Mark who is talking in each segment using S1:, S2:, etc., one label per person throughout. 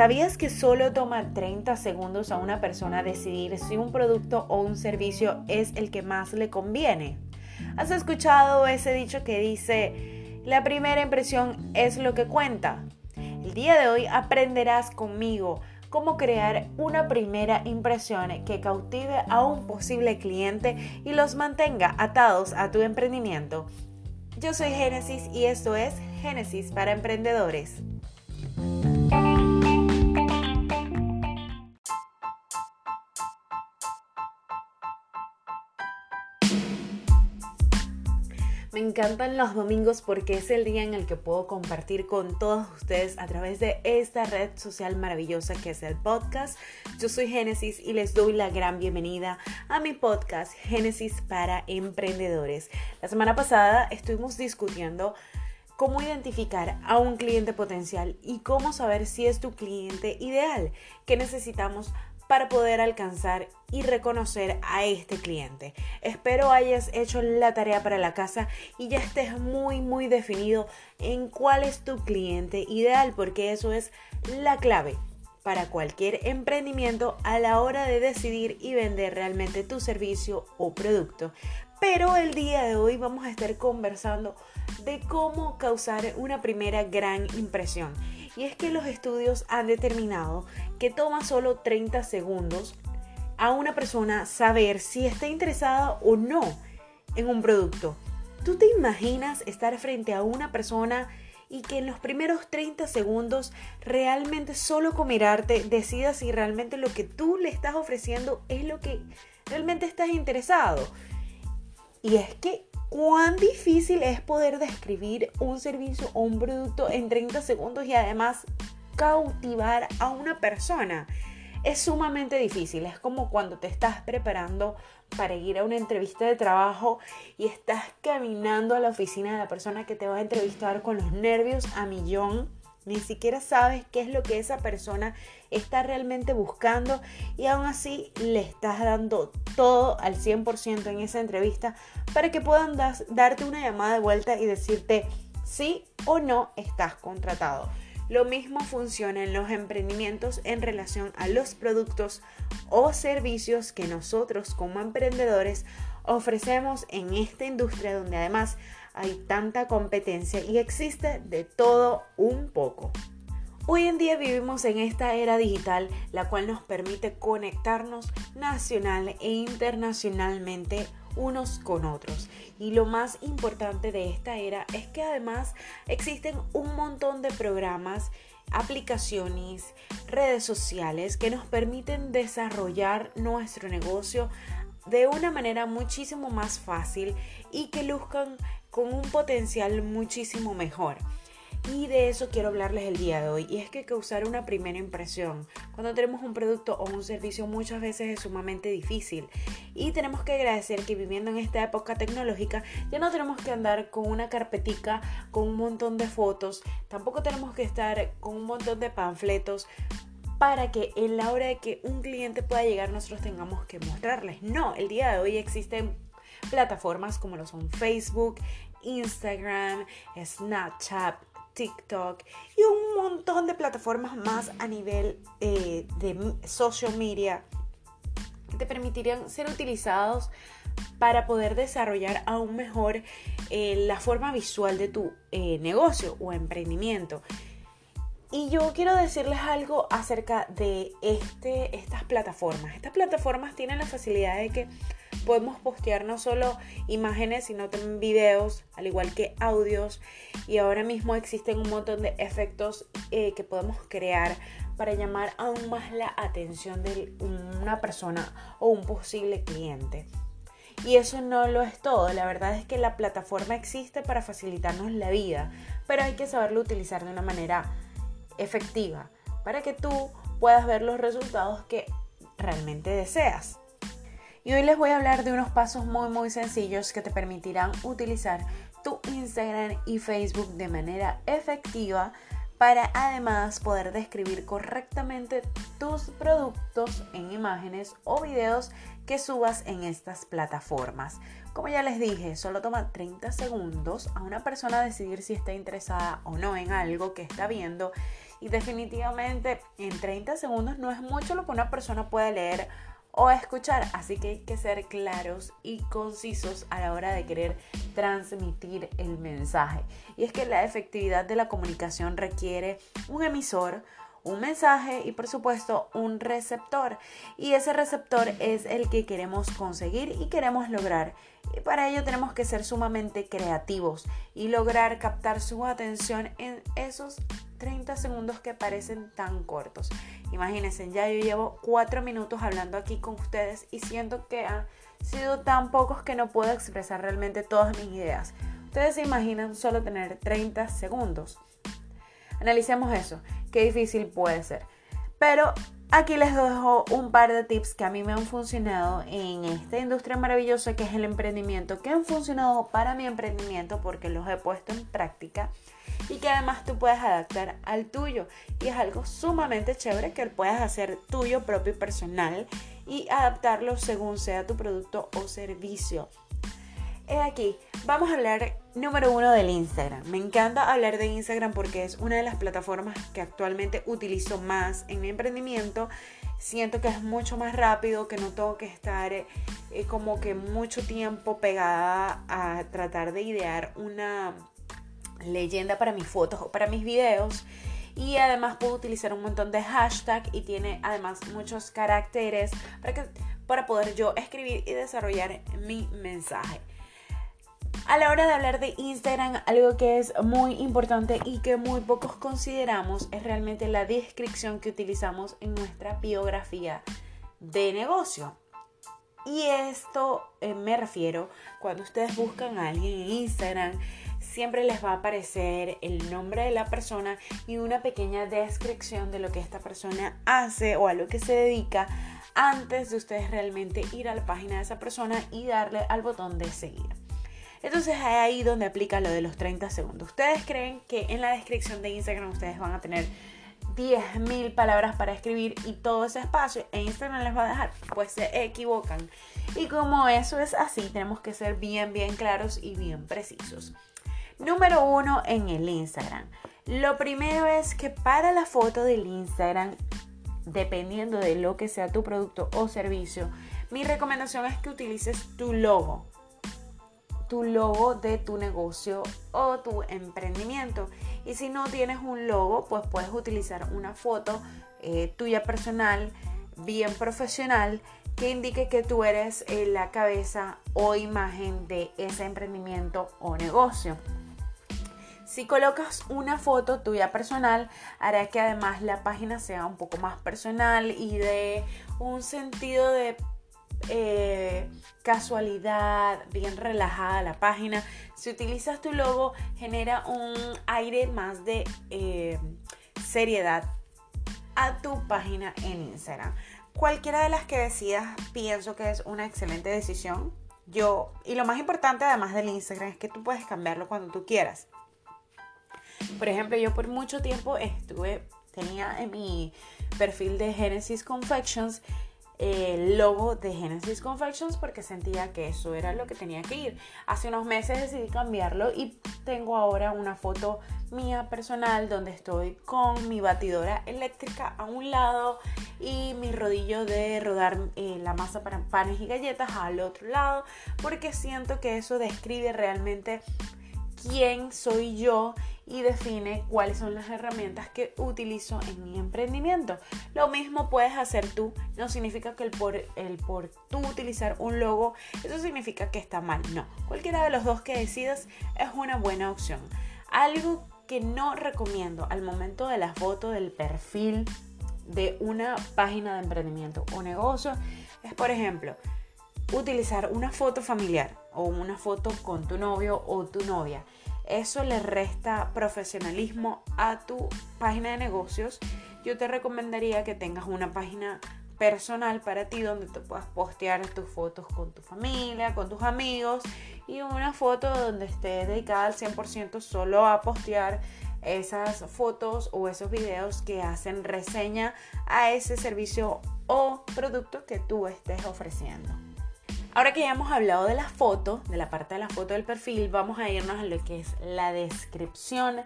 S1: ¿Sabías que solo toma 30 segundos a una persona decidir si un producto o un servicio es el que más le conviene? ¿Has escuchado ese dicho que dice, la primera impresión es lo que cuenta? El día de hoy aprenderás conmigo cómo crear una primera impresión que cautive a un posible cliente y los mantenga atados a tu emprendimiento. Yo soy Génesis y esto es Génesis para Emprendedores. Encantan los domingos porque es el día en el que puedo compartir con todos ustedes a través de esta red social maravillosa que es el podcast. Yo soy Génesis y les doy la gran bienvenida a mi podcast Génesis para Emprendedores. La semana pasada estuvimos discutiendo cómo identificar a un cliente potencial y cómo saber si es tu cliente ideal que necesitamos para poder alcanzar y reconocer a este cliente. Espero hayas hecho la tarea para la casa y ya estés muy muy definido en cuál es tu cliente ideal porque eso es la clave para cualquier emprendimiento a la hora de decidir y vender realmente tu servicio o producto. Pero el día de hoy vamos a estar conversando de cómo causar una primera gran impresión. Y es que los estudios han determinado que toma solo 30 segundos a una persona saber si está interesada o no en un producto. ¿Tú te imaginas estar frente a una persona y que en los primeros 30 segundos realmente solo con mirarte decida si realmente lo que tú le estás ofreciendo es lo que realmente estás interesado? Y es que cuán difícil es poder describir un servicio o un producto en 30 segundos y además cautivar a una persona. Es sumamente difícil, es como cuando te estás preparando para ir a una entrevista de trabajo y estás caminando a la oficina de la persona que te va a entrevistar con los nervios a millón ni siquiera sabes qué es lo que esa persona está realmente buscando y aún así le estás dando todo al 100% en esa entrevista para que puedan darte una llamada de vuelta y decirte sí o no estás contratado. Lo mismo funciona en los emprendimientos en relación a los productos o servicios que nosotros como emprendedores ofrecemos en esta industria donde además hay tanta competencia y existe de todo un poco. Hoy en día vivimos en esta era digital, la cual nos permite conectarnos nacional e internacionalmente unos con otros. Y lo más importante de esta era es que además existen un montón de programas, aplicaciones, redes sociales que nos permiten desarrollar nuestro negocio de una manera muchísimo más fácil y que luzcan con un potencial muchísimo mejor. Y de eso quiero hablarles el día de hoy. Y es que causar una primera impresión cuando tenemos un producto o un servicio muchas veces es sumamente difícil. Y tenemos que agradecer que viviendo en esta época tecnológica ya no tenemos que andar con una carpetica con un montón de fotos. Tampoco tenemos que estar con un montón de panfletos para que en la hora de que un cliente pueda llegar nosotros tengamos que mostrarles. No, el día de hoy existen plataformas como lo son Facebook, Instagram, Snapchat, TikTok y un montón de plataformas más a nivel eh, de social media que te permitirían ser utilizados para poder desarrollar aún mejor eh, la forma visual de tu eh, negocio o emprendimiento. Y yo quiero decirles algo acerca de este, estas plataformas. Estas plataformas tienen la facilidad de que podemos postear no solo imágenes, sino también videos, al igual que audios. Y ahora mismo existen un montón de efectos eh, que podemos crear para llamar aún más la atención de una persona o un posible cliente. Y eso no lo es todo, la verdad es que la plataforma existe para facilitarnos la vida, pero hay que saberlo utilizar de una manera efectiva para que tú puedas ver los resultados que realmente deseas. Y hoy les voy a hablar de unos pasos muy muy sencillos que te permitirán utilizar tu Instagram y Facebook de manera efectiva para además poder describir correctamente tus productos en imágenes o videos que subas en estas plataformas. Como ya les dije, solo toma 30 segundos a una persona decidir si está interesada o no en algo que está viendo y definitivamente en 30 segundos no es mucho lo que una persona puede leer o escuchar. Así que hay que ser claros y concisos a la hora de querer transmitir el mensaje. Y es que la efectividad de la comunicación requiere un emisor, un mensaje y por supuesto un receptor. Y ese receptor es el que queremos conseguir y queremos lograr. Y para ello tenemos que ser sumamente creativos y lograr captar su atención en esos 30 segundos que parecen tan cortos. Imagínense, ya yo llevo 4 minutos hablando aquí con ustedes y siento que han sido tan pocos que no puedo expresar realmente todas mis ideas. Ustedes se imaginan solo tener 30 segundos. Analicemos eso, qué difícil puede ser. Pero aquí les dejo un par de tips que a mí me han funcionado en esta industria maravillosa que es el emprendimiento, que han funcionado para mi emprendimiento porque los he puesto en práctica y que además tú puedes adaptar al tuyo. Y es algo sumamente chévere que puedas hacer tuyo propio y personal y adaptarlo según sea tu producto o servicio. He aquí, vamos a hablar número uno del Instagram. Me encanta hablar de Instagram porque es una de las plataformas que actualmente utilizo más en mi emprendimiento. Siento que es mucho más rápido, que no tengo que estar eh, como que mucho tiempo pegada a tratar de idear una leyenda para mis fotos o para mis videos. Y además puedo utilizar un montón de hashtag y tiene además muchos caracteres para, que, para poder yo escribir y desarrollar mi mensaje. A la hora de hablar de Instagram, algo que es muy importante y que muy pocos consideramos es realmente la descripción que utilizamos en nuestra biografía de negocio. Y esto eh, me refiero cuando ustedes buscan a alguien en Instagram siempre les va a aparecer el nombre de la persona y una pequeña descripción de lo que esta persona hace o a lo que se dedica antes de ustedes realmente ir a la página de esa persona y darle al botón de seguir. Entonces es ahí donde aplica lo de los 30 segundos. ¿Ustedes creen que en la descripción de Instagram ustedes van a tener 10.000 palabras para escribir y todo ese espacio e Instagram les va a dejar? Pues se equivocan. Y como eso es así, tenemos que ser bien, bien claros y bien precisos. Número uno en el Instagram. Lo primero es que para la foto del Instagram, dependiendo de lo que sea tu producto o servicio, mi recomendación es que utilices tu logo. Tu logo de tu negocio o tu emprendimiento. Y si no tienes un logo, pues puedes utilizar una foto eh, tuya personal, bien profesional, que indique que tú eres eh, la cabeza o imagen de ese emprendimiento o negocio. Si colocas una foto tuya personal, hará que además la página sea un poco más personal y de un sentido de eh, casualidad, bien relajada la página. Si utilizas tu logo, genera un aire más de eh, seriedad a tu página en Instagram. Cualquiera de las que decidas, pienso que es una excelente decisión. Yo, y lo más importante además del Instagram es que tú puedes cambiarlo cuando tú quieras. Por ejemplo, yo por mucho tiempo estuve, tenía en mi perfil de Genesis Confections el logo de Genesis Confections porque sentía que eso era lo que tenía que ir. Hace unos meses decidí cambiarlo y tengo ahora una foto mía personal donde estoy con mi batidora eléctrica a un lado y mi rodillo de rodar eh, la masa para panes y galletas al otro lado porque siento que eso describe realmente quién soy yo y define cuáles son las herramientas que utilizo en mi emprendimiento. Lo mismo puedes hacer tú, no significa que el por, el por tú utilizar un logo, eso significa que está mal, no. Cualquiera de los dos que decidas es una buena opción. Algo que no recomiendo al momento de la foto del perfil de una página de emprendimiento o negocio es, por ejemplo, utilizar una foto familiar o una foto con tu novio o tu novia. Eso le resta profesionalismo a tu página de negocios. Yo te recomendaría que tengas una página personal para ti donde te puedas postear tus fotos con tu familia, con tus amigos y una foto donde esté dedicada al 100% solo a postear esas fotos o esos videos que hacen reseña a ese servicio o producto que tú estés ofreciendo. Ahora que ya hemos hablado de la foto, de la parte de la foto del perfil, vamos a irnos a lo que es la descripción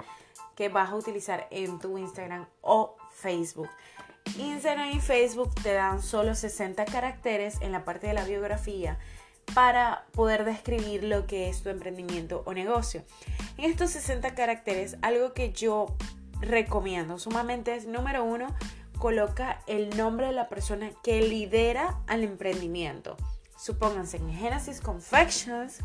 S1: que vas a utilizar en tu Instagram o Facebook. Instagram y Facebook te dan solo 60 caracteres en la parte de la biografía para poder describir lo que es tu emprendimiento o negocio. En estos 60 caracteres, algo que yo recomiendo sumamente es, número uno, coloca el nombre de la persona que lidera al emprendimiento. Supónganse en Genesis Confections,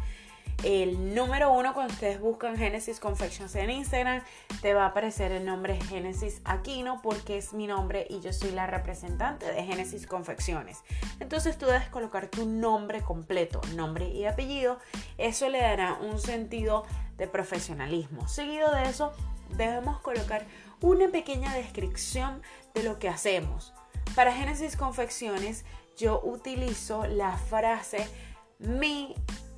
S1: el número uno cuando ustedes buscan Genesis Confections en Instagram, te va a aparecer el nombre Genesis Aquino porque es mi nombre y yo soy la representante de Genesis Confecciones. Entonces tú debes colocar tu nombre completo, nombre y apellido. Eso le dará un sentido de profesionalismo. Seguido de eso, debemos colocar una pequeña descripción de lo que hacemos. Para Genesis Confecciones, yo utilizo la frase mi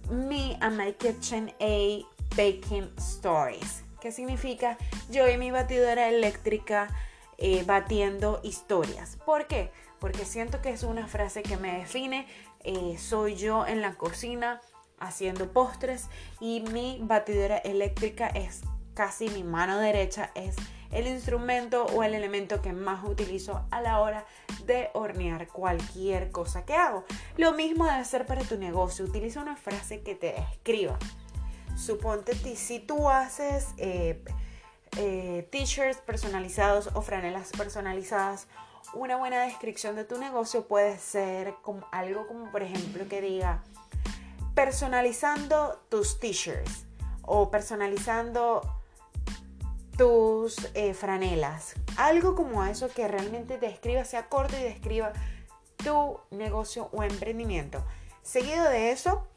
S1: Me and My Kitchen A Baking Stories, que significa yo y mi batidora eléctrica eh, batiendo historias. ¿Por qué? Porque siento que es una frase que me define. Eh, soy yo en la cocina haciendo postres y mi batidora eléctrica es casi mi mano derecha, es el instrumento o el elemento que más utilizo a la hora de hornear cualquier cosa que hago. Lo mismo debe ser para tu negocio. Utiliza una frase que te describa. Suponte si tú haces eh, eh, t-shirts personalizados o franelas personalizadas, una buena descripción de tu negocio puede ser como, algo como por ejemplo que diga personalizando tus t-shirts o personalizando tus eh, franelas. Algo como eso que realmente describa, sea corto y describa tu negocio o emprendimiento. Seguido de eso,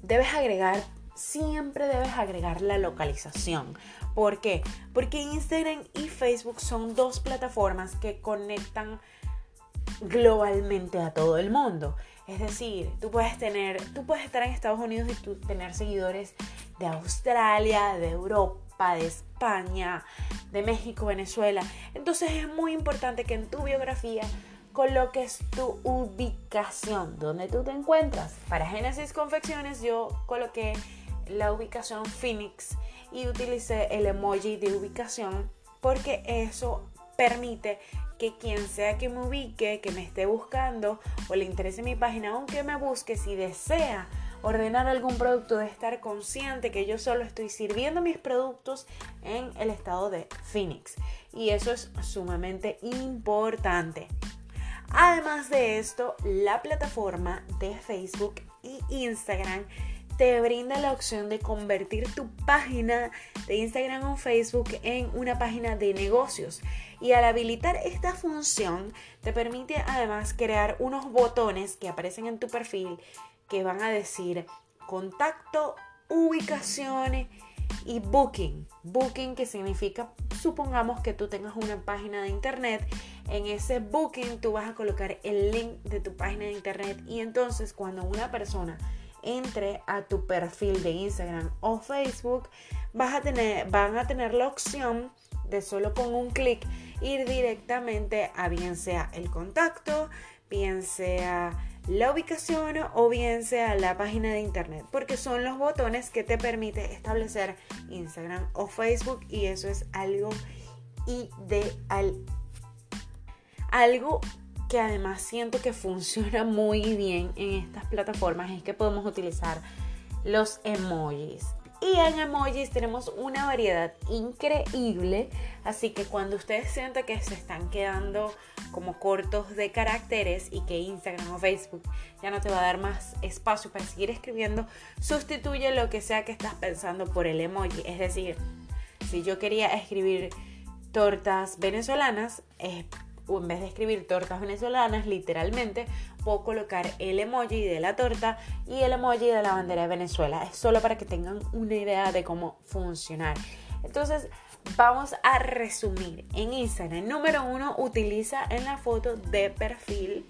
S1: debes agregar, siempre debes agregar la localización. ¿Por qué? Porque Instagram y Facebook son dos plataformas que conectan globalmente a todo el mundo. Es decir, tú puedes tener, tú puedes estar en Estados Unidos y tú tener seguidores de Australia, de De España, de México, Venezuela. Entonces es muy importante que en tu biografía coloques tu ubicación, donde tú te encuentras. Para Génesis Confecciones yo coloqué la ubicación Phoenix y utilicé el emoji de ubicación porque eso permite que quien sea que me ubique, que me esté buscando o le interese mi página, aunque me busque, si desea ordenar algún producto, de estar consciente que yo solo estoy sirviendo mis productos en el estado de Phoenix. Y eso es sumamente importante. Además de esto, la plataforma de Facebook y Instagram te brinda la opción de convertir tu página de Instagram o Facebook en una página de negocios. Y al habilitar esta función, te permite además crear unos botones que aparecen en tu perfil que van a decir contacto, ubicaciones y booking. Booking que significa, supongamos que tú tengas una página de internet. En ese booking tú vas a colocar el link de tu página de internet y entonces cuando una persona entre a tu perfil de Instagram o Facebook, vas a tener, van a tener la opción de solo con un clic ir directamente a bien sea el contacto, bien sea la ubicación o bien sea la página de internet, porque son los botones que te permite establecer Instagram o Facebook y eso es algo ideal. Algo que además siento que funciona muy bien en estas plataformas es que podemos utilizar los emojis. Y en emojis tenemos una variedad increíble, así que cuando ustedes sientan que se están quedando como cortos de caracteres y que Instagram o Facebook ya no te va a dar más espacio para seguir escribiendo, sustituye lo que sea que estás pensando por el emoji. Es decir, si yo quería escribir tortas venezolanas, o en vez de escribir tortas venezolanas, literalmente, puedo colocar el emoji de la torta y el emoji de la bandera de Venezuela. Es solo para que tengan una idea de cómo funcionar. Entonces, vamos a resumir. En Instagram, número uno, utiliza en la foto de perfil,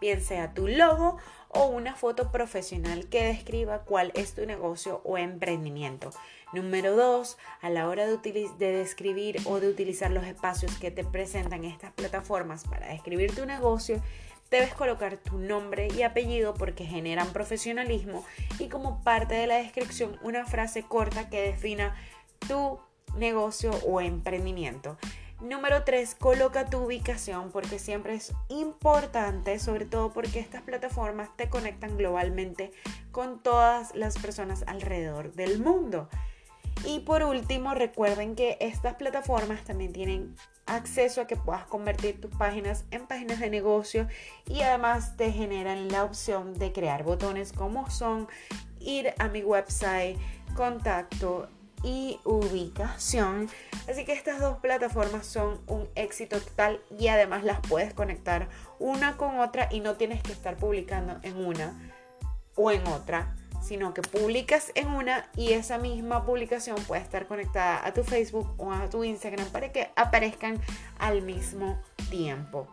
S1: bien sea tu logo o una foto profesional que describa cuál es tu negocio o emprendimiento. Número dos, a la hora de, de, describir o de utilizar los espacios que te presentan estas plataformas para describir tu negocio, debes colocar tu nombre y apellido porque generan profesionalismo y como parte de la descripción una frase corta que defina tu negocio o emprendimiento. Número 3, coloca tu ubicación porque siempre es importante, sobre todo porque estas plataformas te conectan globalmente con todas las personas alrededor del mundo. Y por último, recuerden que estas plataformas también tienen acceso a que puedas convertir tus páginas en páginas de negocio y además te generan la opción de crear botones como son ir a mi website, contacto, y ubicación. Así que estas dos plataformas son un éxito total y además las puedes conectar una con otra y no tienes que estar publicando en una o en otra, sino que publicas en una y esa misma publicación puede estar conectada a tu Facebook o a tu Instagram para que aparezcan al mismo tiempo.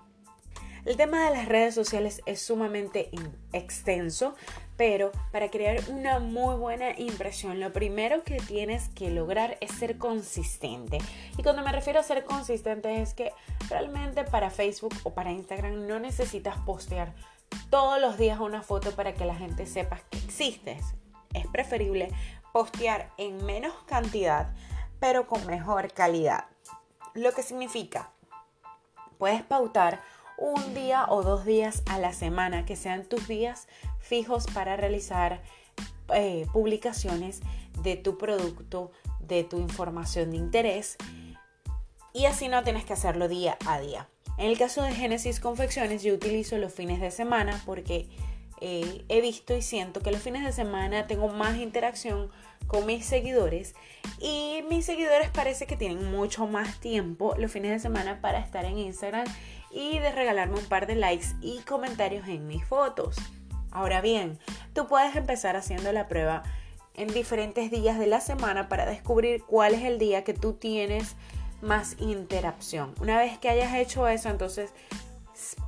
S1: El tema de las redes sociales es sumamente extenso, pero para crear una muy buena impresión, lo primero que tienes que lograr es ser consistente. Y cuando me refiero a ser consistente es que realmente para Facebook o para Instagram no necesitas postear todos los días una foto para que la gente sepa que existes. Es preferible postear en menos cantidad, pero con mejor calidad. Lo que significa, puedes pautar un día o dos días a la semana, que sean tus días fijos para realizar eh, publicaciones de tu producto, de tu información de interés. Y así no tienes que hacerlo día a día. En el caso de Genesis Confecciones, yo utilizo los fines de semana porque eh, he visto y siento que los fines de semana tengo más interacción con mis seguidores y mis seguidores parece que tienen mucho más tiempo los fines de semana para estar en Instagram y de regalarme un par de likes y comentarios en mis fotos. Ahora bien, tú puedes empezar haciendo la prueba en diferentes días de la semana para descubrir cuál es el día que tú tienes más interacción. Una vez que hayas hecho eso, entonces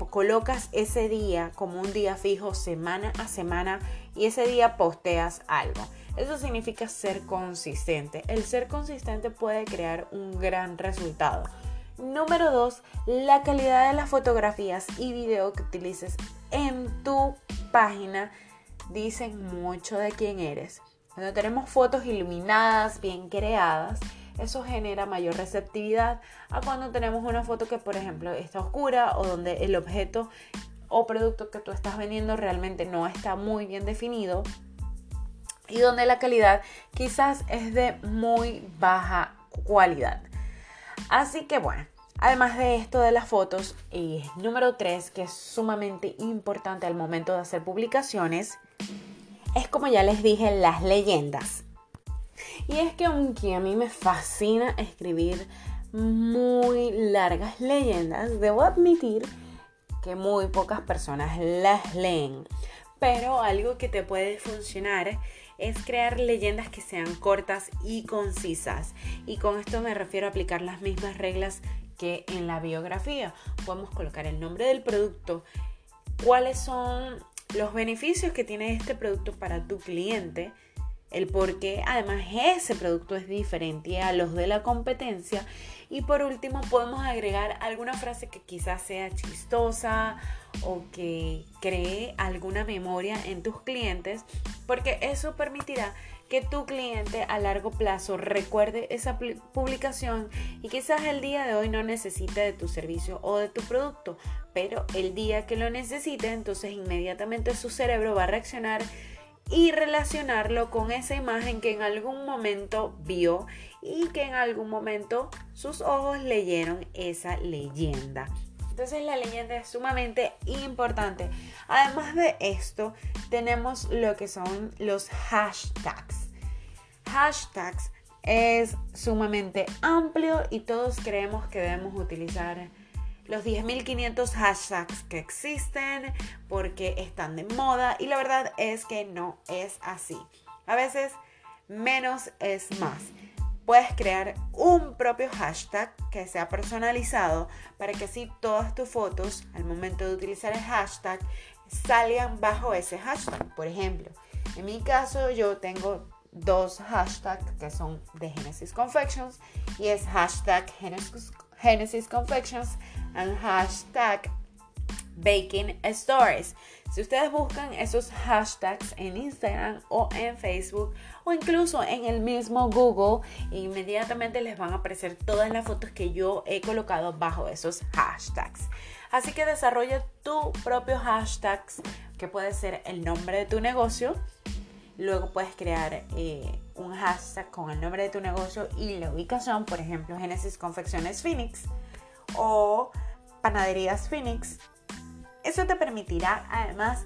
S1: colocas ese día como un día fijo semana a semana y ese día posteas algo. Eso significa ser consistente. El ser consistente puede crear un gran resultado. Número 2, la calidad de las fotografías y video que utilices en tu página dicen mucho de quién eres. Cuando tenemos fotos iluminadas, bien creadas, eso genera mayor receptividad a cuando tenemos una foto que, por ejemplo, está oscura o donde el objeto o producto que tú estás vendiendo realmente no está muy bien definido y donde la calidad quizás es de muy baja cualidad. Así que bueno, además de esto de las fotos, y número 3, que es sumamente importante al momento de hacer publicaciones, es como ya les dije, las leyendas. Y es que aunque a mí me fascina escribir muy largas leyendas, debo admitir que muy pocas personas las leen. Pero algo que te puede funcionar es crear leyendas que sean cortas y concisas. Y con esto me refiero a aplicar las mismas reglas que en la biografía. Podemos colocar el nombre del producto, cuáles son los beneficios que tiene este producto para tu cliente, el por qué además ese producto es diferente a los de la competencia y por último podemos agregar alguna frase que quizás sea chistosa o que cree alguna memoria en tus clientes porque eso permitirá que tu cliente a largo plazo recuerde esa publicación y quizás el día de hoy no necesite de tu servicio o de tu producto, pero el día que lo necesite, entonces inmediatamente su cerebro va a reaccionar y relacionarlo con esa imagen que en algún momento vio y que en algún momento sus ojos leyeron esa leyenda. Entonces la leyenda es sumamente importante. Además de esto, tenemos lo que son los hashtags. Hashtags es sumamente amplio y todos creemos que debemos utilizar los 10.500 hashtags que existen porque están de moda y la verdad es que no es así. A veces menos es más. Puedes crear un propio hashtag que sea personalizado para que así todas tus fotos al momento de utilizar el hashtag salgan bajo ese hashtag. Por ejemplo, en mi caso yo tengo dos hashtags que son de Genesis Confections y es hashtag Genesis, Confections and hashtag Baking Stories. Si ustedes buscan esos hashtags en Instagram o en Facebook o incluso en el mismo Google, inmediatamente les van a aparecer todas las fotos que yo he colocado bajo esos hashtags. Así que desarrolla tu propio hashtags, que puede ser el nombre de tu negocio. Luego puedes crear eh, un hashtag con el nombre de tu negocio y la ubicación, por ejemplo, Genesis Confecciones Phoenix o Panaderías Phoenix. Eso te permitirá además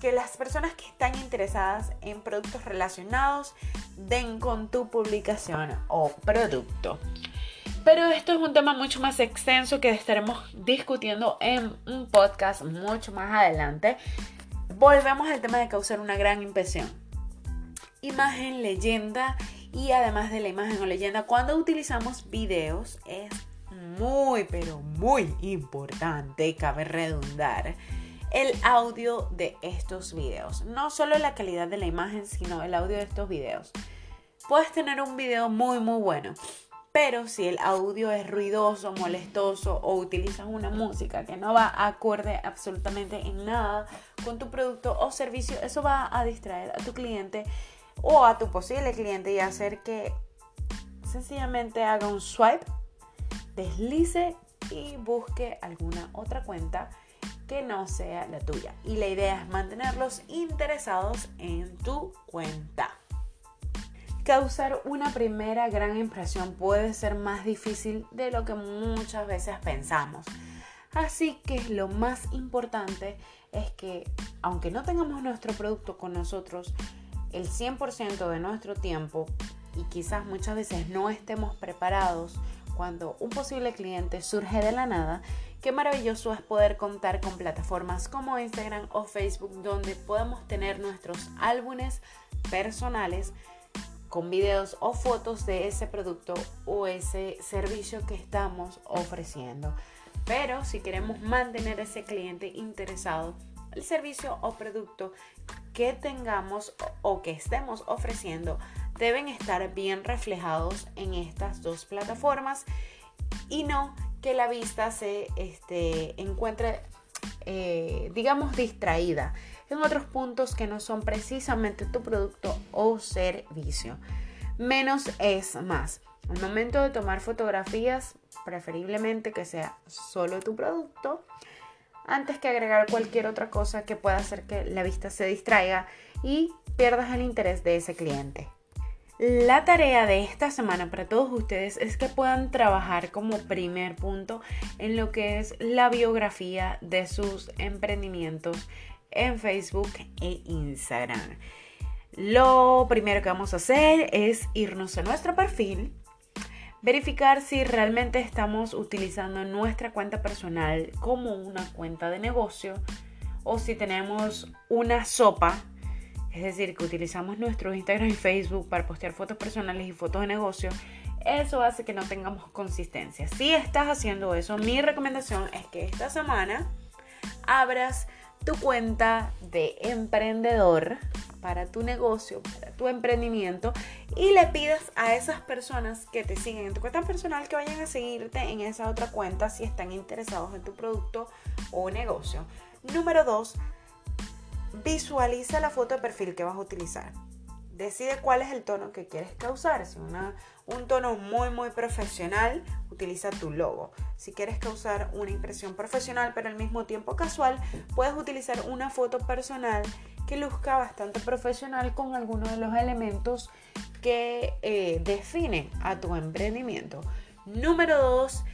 S1: que las personas que están interesadas en productos relacionados den con tu publicación o producto. Pero esto es un tema mucho más extenso que estaremos discutiendo en un podcast mucho más adelante. Volvemos al tema de causar una gran impresión. Imagen, leyenda y además de la imagen o leyenda, cuando utilizamos videos es muy, pero muy importante, cabe redundar, el audio de estos videos. No solo la calidad de la imagen, sino el audio de estos videos. Puedes tener un video muy, muy bueno, pero si el audio es ruidoso, molestoso o utilizas una música que no va acorde absolutamente en nada con tu producto o servicio, eso va a distraer a tu cliente o a tu posible cliente y hacer que sencillamente haga un swipe, deslice y busque alguna otra cuenta que no sea la tuya. Y la idea es mantenerlos interesados en tu cuenta. Causar una primera gran impresión puede ser más difícil de lo que muchas veces pensamos. Así que lo más importante es que, aunque no tengamos nuestro producto con nosotros el 100% de nuestro tiempo y quizás muchas veces no estemos preparados cuando un posible cliente surge de la nada, qué maravilloso es poder contar con plataformas como Instagram o Facebook donde podemos tener nuestros álbumes personales con videos o fotos de ese producto o ese servicio que estamos ofreciendo. Pero si queremos mantener a ese cliente interesado, el servicio o producto que tengamos o que estemos ofreciendo deben estar bien reflejados en estas dos plataformas y no que la vista se este, encuentre, eh, digamos, distraída en otros puntos que no son precisamente tu producto o servicio. Menos es más. Al momento de tomar fotografías, preferiblemente que sea solo tu producto, antes que agregar cualquier otra cosa que pueda hacer que la vista se distraiga y pierdas el interés de ese cliente. La tarea de esta semana para todos ustedes es que puedan trabajar como primer punto en lo que es la biografía de sus emprendimientos en Facebook e Instagram. Lo primero que vamos a hacer es irnos a nuestro perfil, verificar si realmente estamos utilizando nuestra cuenta personal como una cuenta de negocio o si tenemos una sopa, es decir, que utilizamos nuestro Instagram y Facebook para postear fotos personales y fotos de negocio. Eso hace que no tengamos consistencia. Si estás haciendo eso, mi recomendación es que esta semana abras tu cuenta de emprendedor para tu negocio, para tu emprendimiento y le pidas a esas personas que te siguen en tu cuenta personal que vayan a seguirte en esa otra cuenta si están interesados en tu producto o negocio. Número dos, visualiza la foto de perfil que vas a utilizar. Decide cuál es el tono que quieres causar. Si una, un tono muy muy profesional, utiliza tu logo. Si quieres causar una impresión profesional pero al mismo tiempo casual, puedes utilizar una foto personal que luzca bastante profesional con algunos de los elementos que eh, definen a tu emprendimiento. Número 2,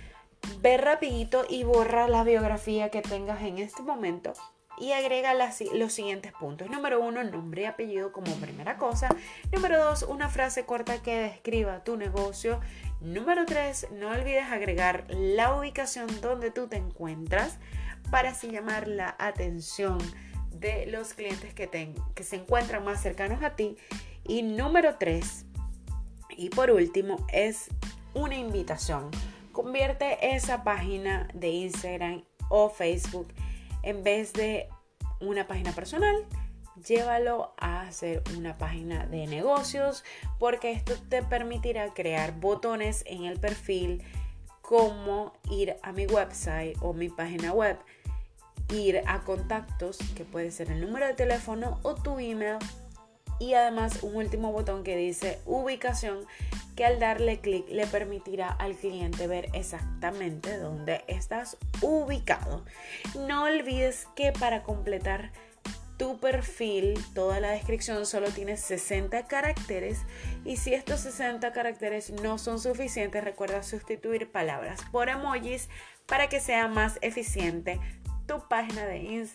S1: ve rapidito y borra la biografía que tengas en este momento y agrega los siguientes puntos. Número uno, nombre y apellido como primera cosa. Número dos, una frase corta que describa tu negocio. Número tres, no olvides agregar la ubicación donde tú te encuentras para así llamar la atención de los clientes que, que se encuentran más cercanos a ti. Y número tres, y por último, es una invitación. Convierte esa página de Instagram o Facebook en vez de una página personal, llévalo a hacer una página de negocios porque esto te permitirá crear botones en el perfil como ir a mi website o mi página web, ir a contactos que puede ser el número de teléfono o tu email y además un último botón que dice ubicación que al darle clic le permitirá al cliente ver exactamente dónde estás ubicado. No olvides que para completar tu perfil, toda la descripción solo tiene 60 caracteres y si estos 60 caracteres no son suficientes, recuerda sustituir palabras por emojis para que sea más eficiente tu página de,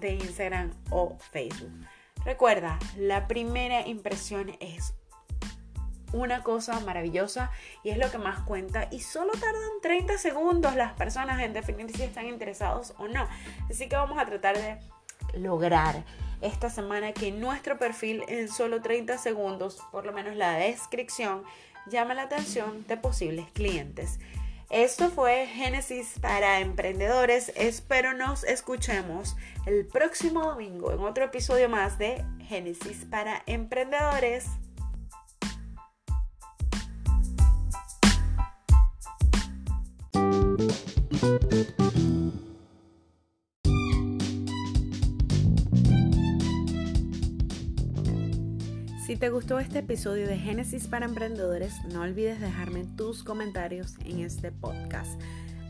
S1: de Instagram o Facebook. Recuerda, la primera impresión es una cosa maravillosa y es lo que más cuenta y solo tardan 30 segundos las personas en definir si están interesados o no. Así que vamos a tratar de lograr esta semana que nuestro perfil en solo 30 segundos, por lo menos la descripción, llame la atención de posibles clientes. Esto fue Génesis para emprendedores. Espero nos escuchemos el próximo domingo en otro episodio más de Génesis para emprendedores. Si te gustó este episodio de Génesis para Emprendedores, no olvides dejarme tus comentarios en este podcast.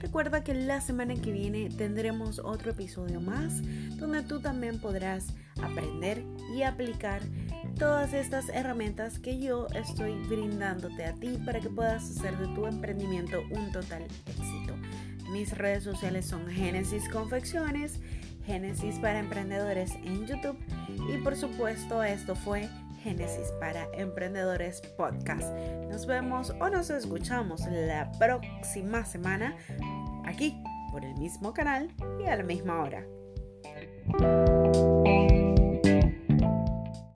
S1: Recuerda que la semana que viene tendremos otro episodio más donde tú también podrás aprender y aplicar todas estas herramientas que yo estoy brindándote a ti para que puedas hacer de tu emprendimiento un total éxito. Mis redes sociales son Génesis Confecciones, Génesis para Emprendedores en YouTube y por supuesto esto fue Génesis para Emprendedores Podcast. Nos vemos o nos escuchamos la próxima semana aquí por el mismo canal y a la misma hora.